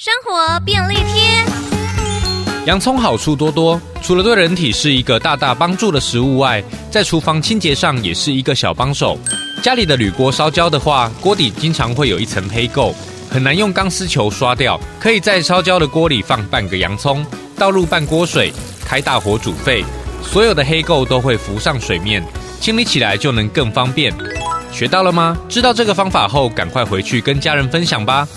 生活便利贴。洋葱好处多多除了对人体是一个大大帮助的食物外在厨房清洁上也是一个小帮手家里的铝锅烧焦的话锅底经常会有一层黑垢很难用钢丝球刷掉可以在烧焦的锅里放半个洋葱倒入半锅水开大火煮沸所有的黑垢都会浮上水面。清理起来就能更方便。学到了吗？知道这个方法后赶快回去跟家人分享吧。